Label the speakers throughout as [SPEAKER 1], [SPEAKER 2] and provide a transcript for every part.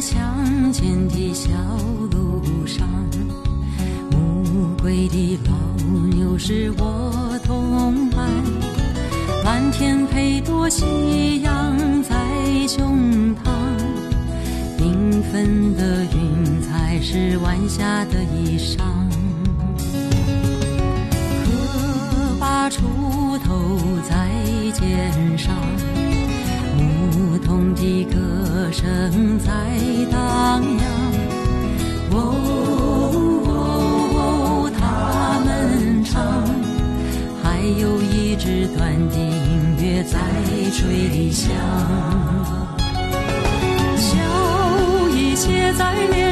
[SPEAKER 1] 乡间的小路上暮归的老牛是我同伴蓝天配朵夕阳在胸膛缤纷的云彩是晚霞的衣裳。荷把锄头在肩上的歌声在荡漾。哦哦，他们唱，还有一支短笛。月在吹响，笑意写在脸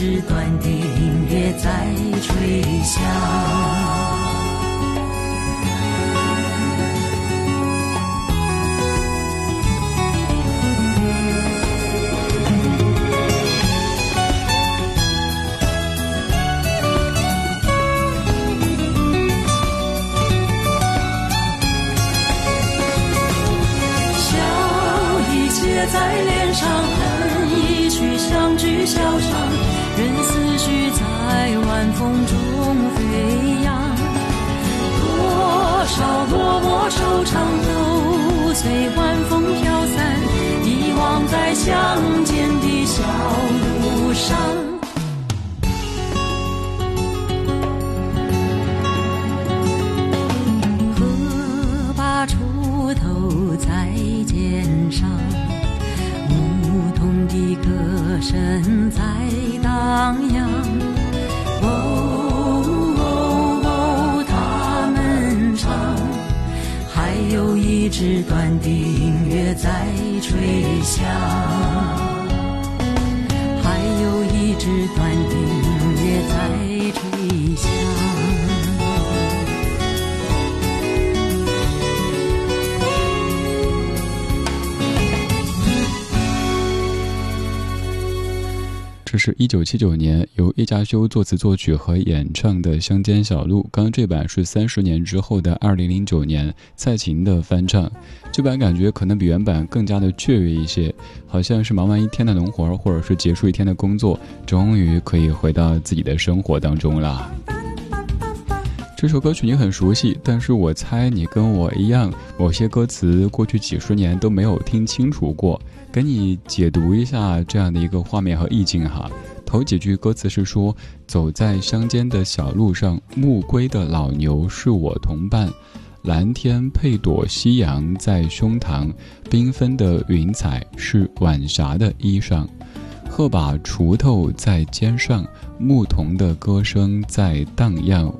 [SPEAKER 1] 有一支短笛音乐在吹响。声在荡漾，哦哦哦，他们唱，还有一支短笛音乐在吹响，还有一支短笛
[SPEAKER 2] 这是一九七九年由叶嘉修作词作曲和演唱的《乡间小路》，刚刚这版是三十年之后的二零零九年蔡琴的翻唱，这版感觉可能比原版更加的雀跃一些，好像是忙完一天的农活或者是结束一天的工作，终于可以回到自己的生活当中了。这首歌曲你很熟悉，但是我猜你跟我一样，某些歌词过去几十年都没有听清楚过。给你解读一下这样的一个画面和意境哈。头几句歌词是说：“走在乡间的小路上，暮归的老牛是我同伴，蓝天配朵夕阳在胸膛，缤纷的云彩是晚霞的衣裳，鹤把锄头在肩上，牧童的歌声在荡漾。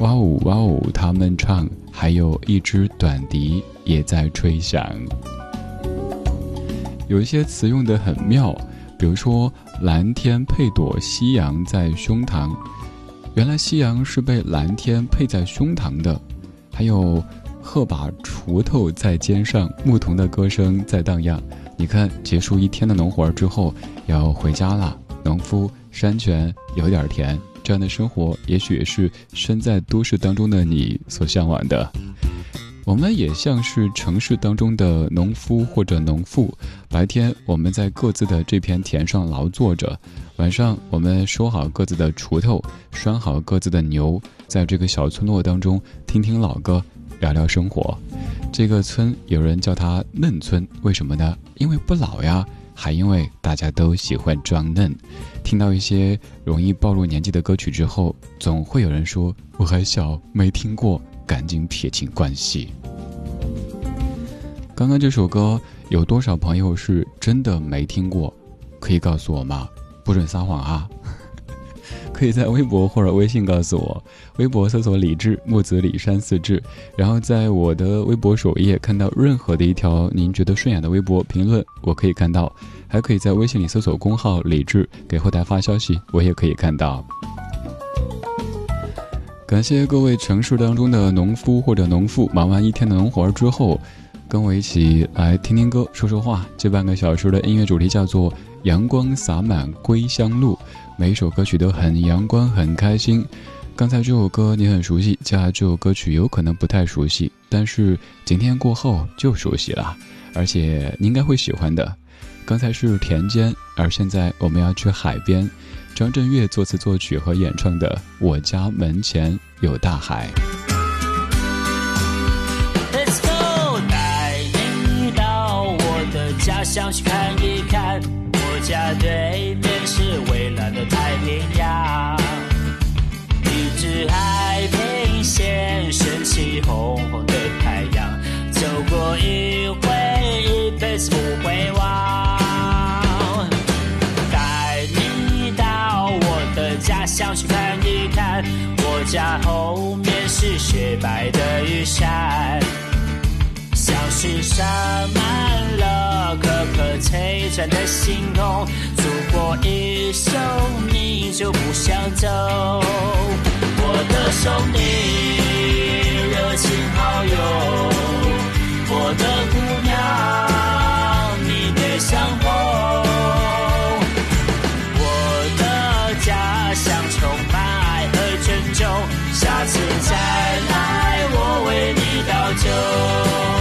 [SPEAKER 2] 哇哦哇哦，他们唱，还有一支短笛也在吹响。”有一些词用的很妙，比如说“蓝天配朵夕阳在胸膛”，原来夕阳是被蓝天配在胸膛的；还有“鹤把锄头在肩上，牧童的歌声在荡漾”，你看，结束一天的农活之后，要回家了。农夫山泉有点甜，这样的生活也许也是身在都市当中的你所向往的。我们也像是城市当中的农夫或者农妇，白天我们在各自的这片田上劳作着，晚上我们收好各自的锄头，拴好各自的牛，在这个小村落当中听听老歌，聊聊生活。这个村有人叫它嫩村，为什么呢？因为不老呀，还因为大家都喜欢装嫩。听到一些容易暴露年纪的歌曲之后，总会有人说我还小，没听过，赶紧撇清关系。刚刚这首歌有多少朋友是真的没听过？可以告诉我吗？不准撒谎啊！可以在微博或者微信告诉我，微博搜索“李志木子李山四志”，然后在我的微博首页看到任何的一条您觉得顺眼的微博评论，我可以看到；还可以在微信里搜索公号“李志”，给后台发消息，我也可以看到。感谢各位城市当中的农夫或者农妇，忙完一天的农活之后，跟我一起来听听歌、说说话。这半个小时的音乐主题叫做“阳光洒满归乡路”。每一首歌曲都很阳光，很开心。刚才这首歌你很熟悉，接下来这首歌曲有可能不太熟悉，但是今天过后就熟悉了，而且你应该会喜欢的。刚才是田间，而现在我们要去海边。张震岳作词作曲和演唱的《我家门前有大海》。
[SPEAKER 3] Let's go，带你到我的家乡去看一看，家对面是蔚蓝。的太平洋，一只海平线升起红红的太阳，走过一回，一辈子不会忘。带你到我的家乡去看一看，我家后面是雪白的玉山。像是洒满了颗颗璀的星空，走过一生你就不想走。我的兄弟，热情好友，我的姑娘，你别想跑。我的家乡充满爱和尊重，下次再来我为你倒酒。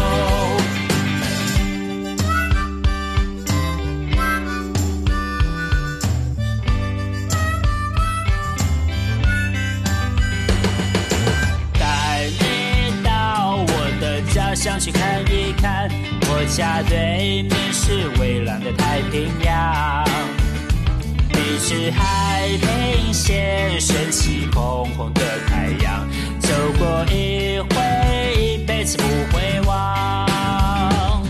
[SPEAKER 3] 家对面是蔚蓝的太平洋，你是海平线升起红红的太阳，走过一回，一辈子不会忘。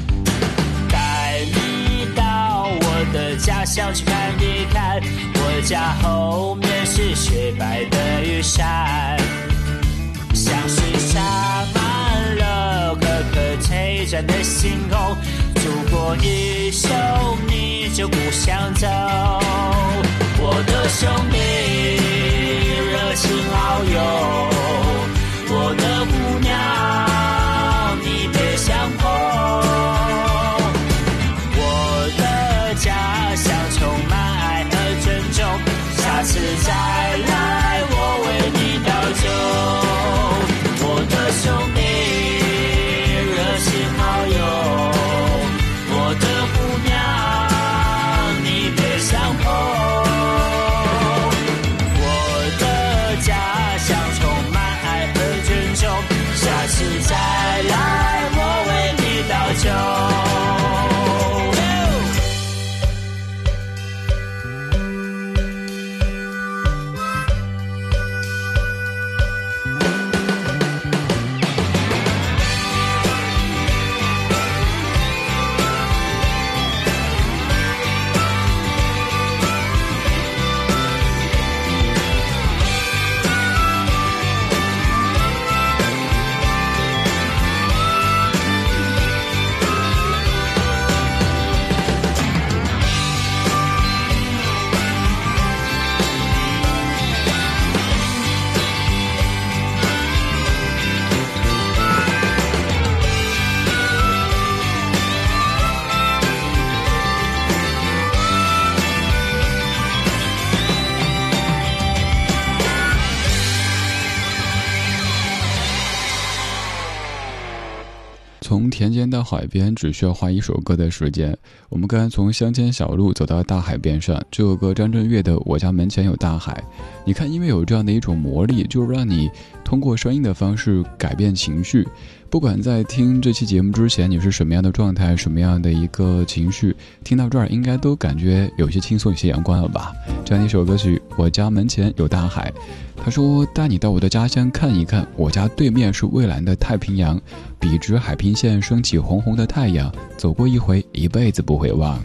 [SPEAKER 3] 带你到我的家乡去看一看，我家后面是雪白的玉山，像是沙。璀璨的星空，如果一生你就不想走。我的兄弟，热情好友，我的姑娘，你别想跑。我的家乡充满爱和尊重，下次再
[SPEAKER 2] 边只需要花一首歌的时间。我们刚刚从乡间小路走到大海边上，这首歌张震岳的《我家门前有大海》。你看，因为有这样的一种魔力，就让你通过声音的方式改变情绪。不管在听这期节目之前你是什么样的状态，什么样的一个情绪，听到这儿应该都感觉有些轻松，有些阳光了吧？这样一首歌曲《我家门前有大海》，他说带你到我的家乡看一看，我家对面是蔚蓝的太平洋，笔直海平线升起红红的太阳，走过一回，一辈子不会忘。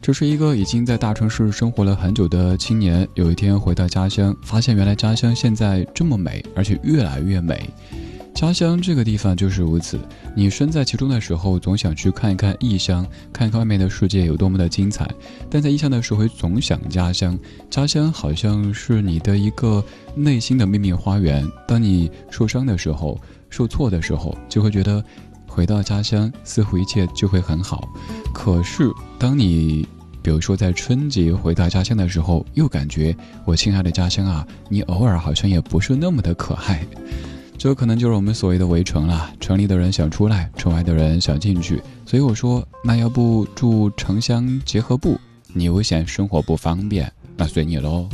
[SPEAKER 2] 这是一个已经在大城市生活了很久的青年，有一天回到家乡，发现原来家乡现在这么美，而且越来越美。家乡这个地方就是如此，你身在其中的时候，总想去看一看异乡，看看外面的世界有多么的精彩；但在异乡的时候，总想家乡。家乡好像是你的一个内心的秘密花园。当你受伤的时候、受挫的时候，就会觉得回到家乡，似乎一切就会很好。可是，当你比如说在春节回到家乡的时候，又感觉我亲爱的家乡啊，你偶尔好像也不是那么的可爱。这可能就是我们所谓的围城了。城里的人想出来，城外的人想进去。所以我说，那要不住城乡结合部？你又嫌生活不方便，那随你喽。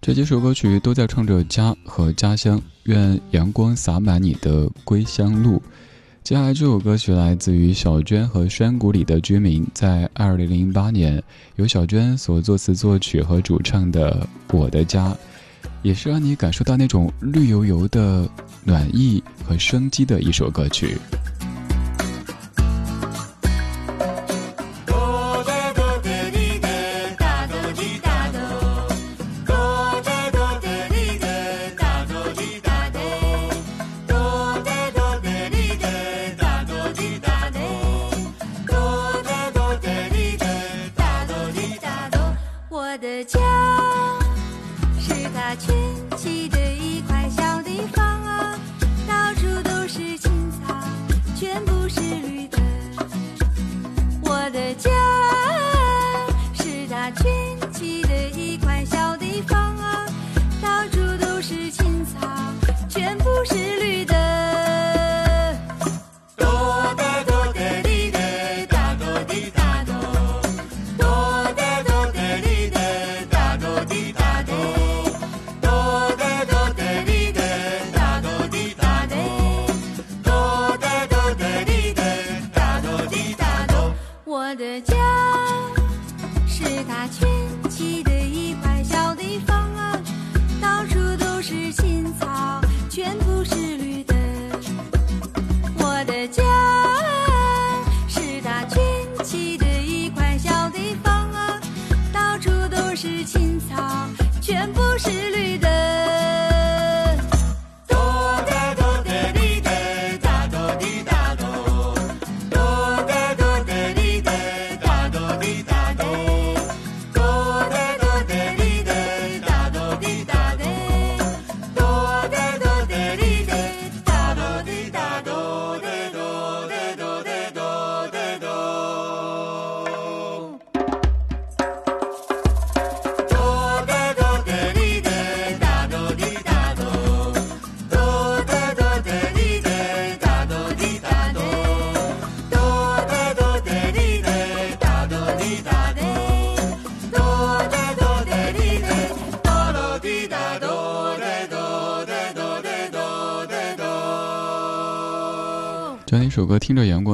[SPEAKER 2] 这几首歌曲都在唱着家和家乡，愿阳光洒满你的归乡路。接下来这首歌曲来自于小娟和山谷里的居民，在二零零八年由小娟所作词作曲和主唱的《我的家》，也是让你感受到那种绿油油的暖意和生机的一首歌曲。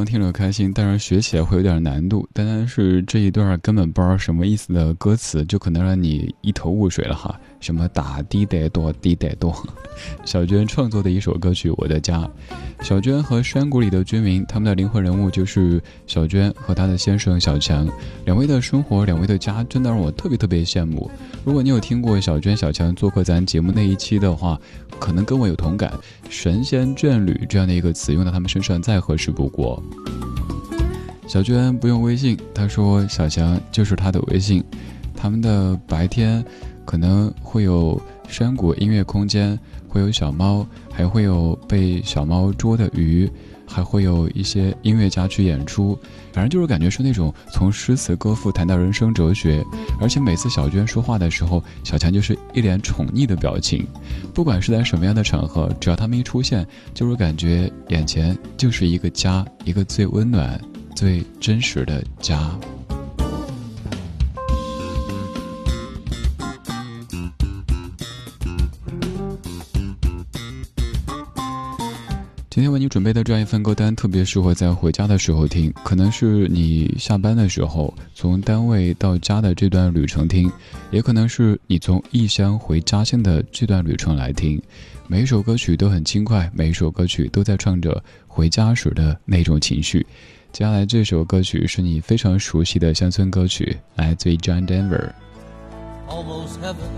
[SPEAKER 2] 听着，开心，但是学起来会有点难度。但是这一段根本不知道什么意思的歌词，就可能让你一头雾水了哈。什么打滴得多，滴得多。小娟创作的一首歌曲《我的家》。小娟和山谷里的居民，他们的灵魂人物就是小娟和她的先生小强。两位的生活，两位的家，真的让我特别特别羡慕。如果你有听过小娟、小强做客咱节目那一期的话，可能跟我有同感。神仙眷侣这样的一个词用到他们身上再合适不过。小娟不用微信，她说小强就是她的微信。他们的白天。可能会有山谷音乐空间，会有小猫，还会有被小猫捉的鱼，还会有一些音乐家去演出。反正就是感觉是那种从诗词歌赋谈到人生哲学，而且每次小娟说话的时候，小强就是一脸宠溺的表情。不管是在什么样的场合，只要他们一出现，就是感觉眼前就是一个家，一个最温暖、最真实的家。今天为你准备的这样一份歌单，特别适合在回家的时候听。可能是你下班的时候，从单位到家的这段旅程听，也可能是你从异乡回家乡的这段旅程来听。每一首歌曲都很轻快，每一首歌曲都在唱着回家时的那种情绪。接下来这首歌曲是你非常熟悉的乡村歌曲，来自于 John
[SPEAKER 4] Denver。Almost heaven,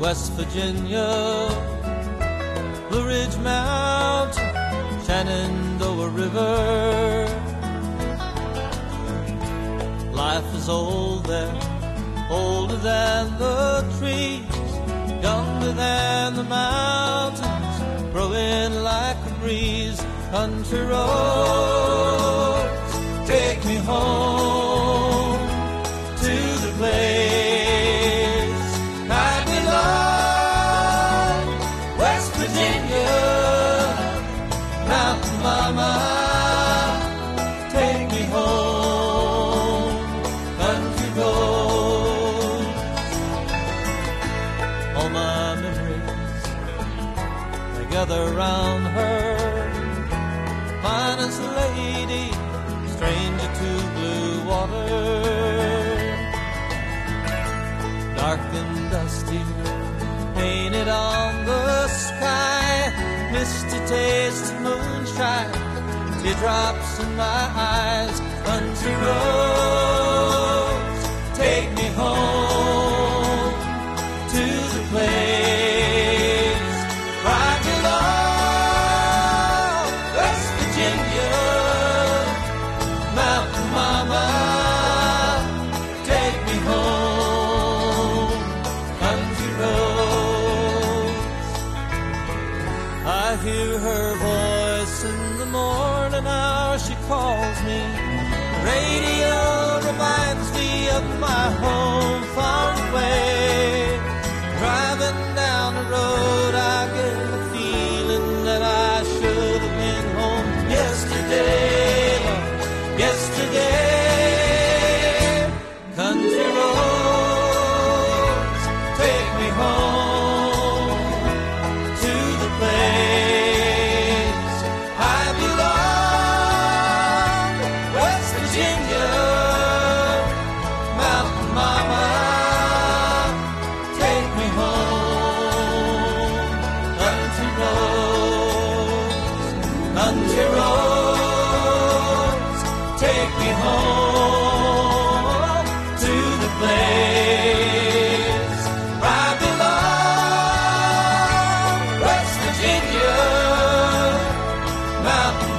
[SPEAKER 4] West Virginia. Blue Ridge Mountain, Shenandoah River. Life is old there, older than the trees, younger than the mountains, growing like a breeze. Country roads, take me home to the place I belong. West Virginia, Mountain Mama, take me home. All my memories gather round dark and dusty, painted on the sky, misty taste of moonshine, teardrops in my eyes, country roads, take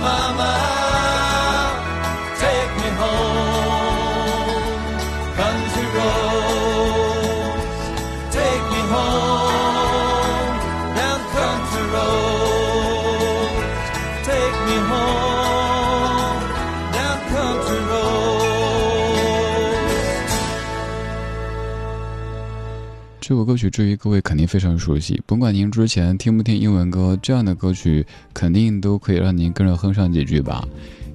[SPEAKER 4] Mama.
[SPEAKER 2] 歌曲至于各位肯定非常熟悉，甭管您之前听不听英文歌，这样的歌曲肯定都可以让您跟着哼上几句吧。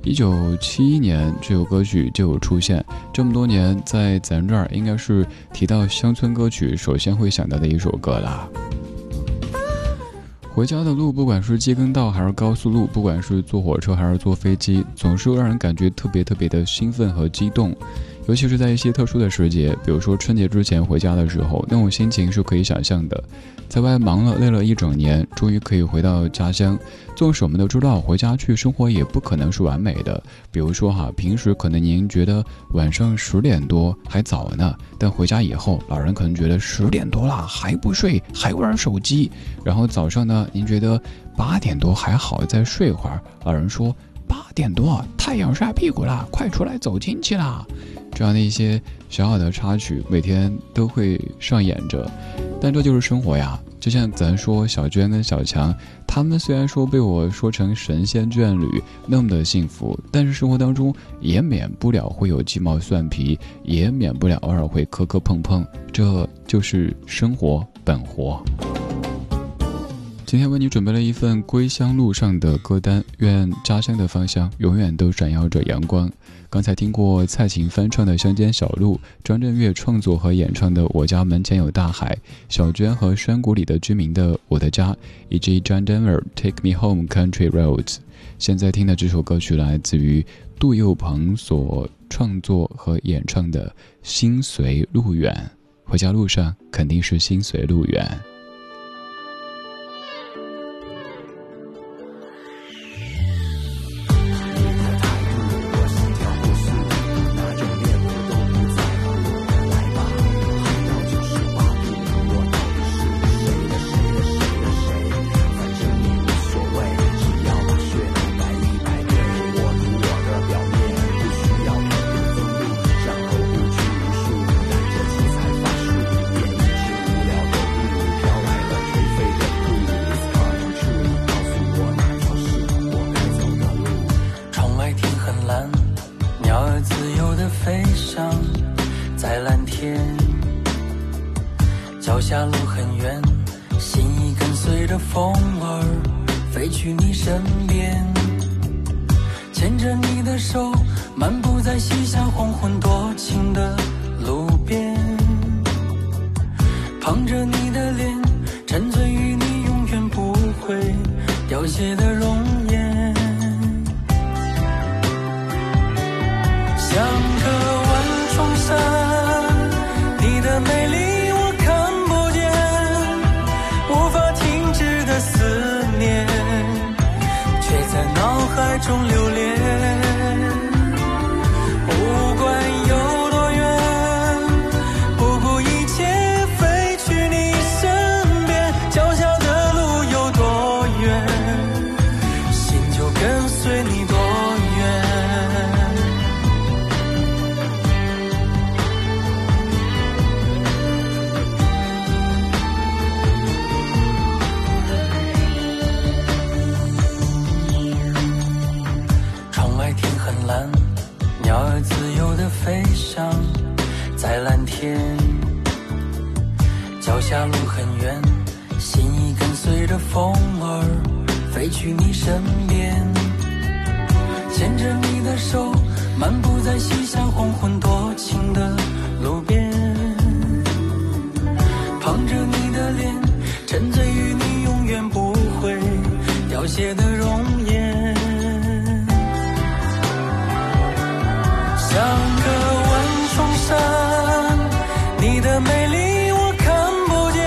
[SPEAKER 2] 一九七一年，这首歌曲就有出现，这么多年，在咱这儿应该是提到乡村歌曲首先会想到的一首歌啦。回家的路，不管是机耕道还是高速路，不管是坐火车还是坐飞机，总是让人感觉特别特别的兴奋和激动。尤其是在一些特殊的时节，比如说春节之前回家的时候，那种心情是可以想象的。在外忙了累了一整年，终于可以回到家乡。纵使我们都知道回家去生活也不可能是完美的，比如说哈，平时可能您觉得晚上十点多还早呢，但回家以后，老人可能觉得十点多了还不睡，还玩手机。然后早上呢，您觉得八点多还好，再睡会儿，老人说八点多太阳晒屁股了，快出来走亲戚啦。这样的一些小小的插曲，每天都会上演着。但这就是生活呀。就像咱说小娟跟小强，他们虽然说被我说成神仙眷侣那么的幸福，但是生活当中也免不了会有鸡毛蒜皮，也免不了偶尔会磕磕碰碰，这就是生活本活。今天为你准备了一份归乡路上的歌单，愿家乡的方向永远都闪耀着阳光。刚才听过蔡琴翻唱的《乡间小路》，张震岳创作和演唱的《我家门前有大海》，小娟和山谷里的居民的《我的家》，以及 John Denver《Take Me Home Country Roads》。现在听的这首歌曲来自于杜佑鹏所创作和演唱的《心随路远》，回家路上肯定是心随路远。
[SPEAKER 5] 我写的容天很蓝，鸟儿自由的飞翔在蓝天。脚下路很远，心已跟随着风儿飞去你身边，牵着你的手，漫步在夕霞黄昏多情的路边，捧着你的脸，沉醉于你永远不会凋谢的容颜，像个万重山，你的美丽我看不见，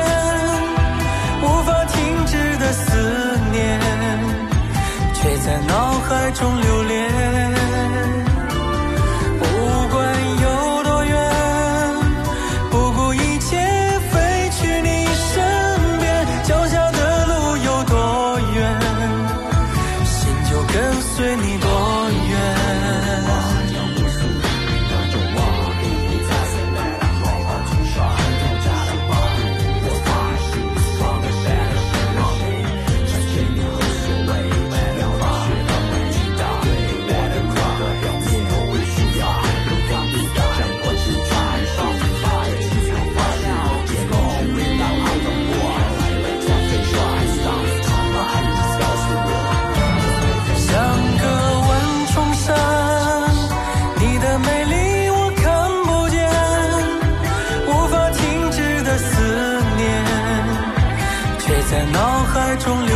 [SPEAKER 5] 无法停止的思念，却在脑海中留。在脑
[SPEAKER 1] 海中流